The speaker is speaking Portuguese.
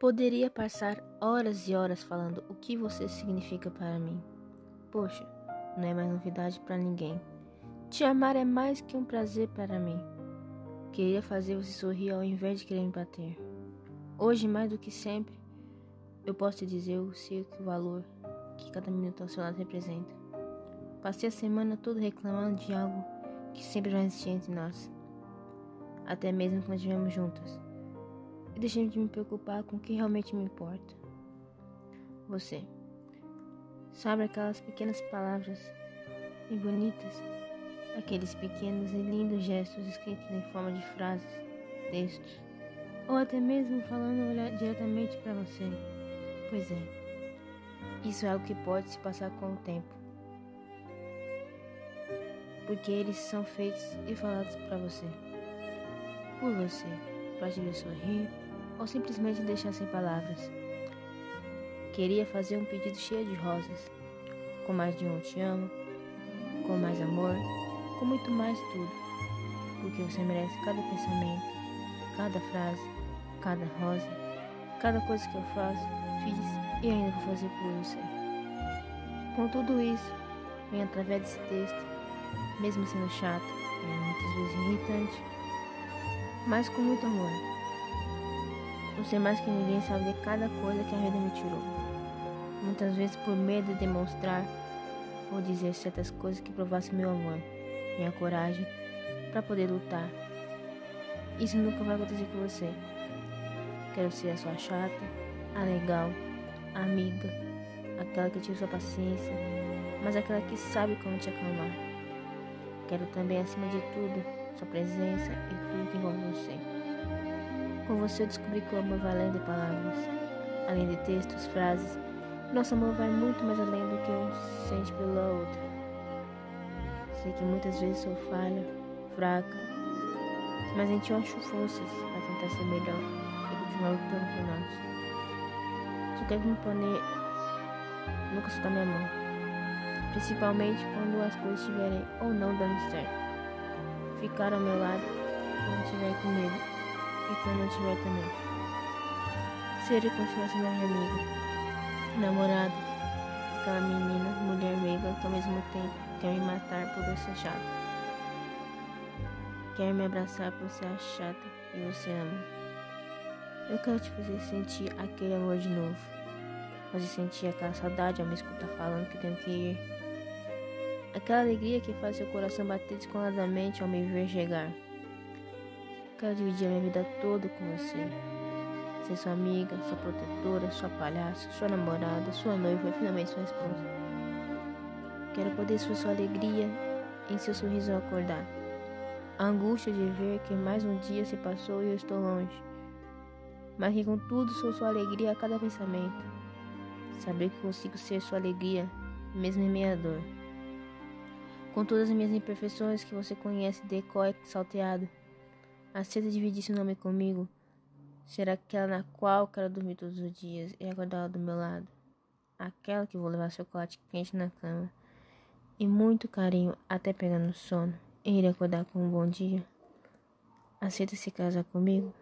Poderia passar horas e horas falando o que você significa para mim. Poxa, não é mais novidade para ninguém. Te amar é mais que um prazer para mim. Queria fazer você sorrir ao invés de querer me bater. Hoje, mais do que sempre, eu posso te dizer o seu que o valor que cada minuto ao seu lado representa. Passei a semana toda reclamando de algo que sempre vai existir entre nós, até mesmo quando estivemos juntas deixei de me preocupar com o que realmente me importa. Você. Sabe aquelas pequenas palavras e bonitas, aqueles pequenos e lindos gestos escritos em forma de frases, textos, ou até mesmo falando diretamente para você. Pois é, isso é algo que pode se passar com o tempo, porque eles são feitos e falados para você, por você, para te ver sorrir ou simplesmente deixar sem palavras. Queria fazer um pedido cheio de rosas, com mais de um te amo, com mais amor, com muito mais tudo, porque você merece cada pensamento, cada frase, cada rosa, cada coisa que eu faço, fiz e ainda vou fazer por você. Com tudo isso, vem através desse texto, mesmo sendo chato e muitas vezes irritante, mas com muito amor. Você mais que ninguém sabe de cada coisa que a vida me tirou. Muitas vezes por medo de demonstrar ou dizer certas coisas que provassem meu amor, minha coragem para poder lutar. Isso nunca vai acontecer com você. Quero ser a sua chata, a legal, a amiga, aquela que tira sua paciência, mas aquela que sabe como te acalmar. Quero também, acima de tudo, sua presença e tudo que envolve você. Com você eu descobri que o amor vai além de palavras, além de textos, frases. Nosso amor vai muito mais além do que um sente pela outra. Sei que muitas vezes sou falha, fraca, mas ti eu acho forças para tentar ser melhor e continuar lutando por nós. Só quero me poner nunca soltar minha mão, principalmente quando as coisas estiverem ou não dando certo. Ficar ao meu lado quando estiver com medo e quando eu tiver também. Ser e continuar sendo minha amiga, namorada, aquela menina, mulher amiga que ao mesmo tempo quer me matar por eu ser chata. Quer me abraçar por ser chata e você ama. Eu quero te fazer sentir aquele amor de novo. Fazer sentir aquela saudade ao me escutar falando que tenho que ir. Aquela alegria que faz seu coração bater descoladamente ao me ver chegar. Quero dividir a minha vida toda com você. Ser sua amiga, sua protetora, sua palhaça, sua namorada, sua noiva e finalmente sua esposa. Quero poder ser sua alegria em seu sorriso ao acordar. A angústia de ver que mais um dia se passou e eu estou longe. Mas que contudo sou sua alegria a cada pensamento. Saber que consigo ser sua alegria, mesmo em meia dor. Com todas as minhas imperfeições que você conhece de cor salteado Aceita dividir seu nome comigo? Será aquela na qual quero dormir todos os dias e acordá-la do meu lado? Aquela que vou levar chocolate quente na cama e muito carinho até pegar no sono e ir acordar com um bom dia? Aceita se casar comigo?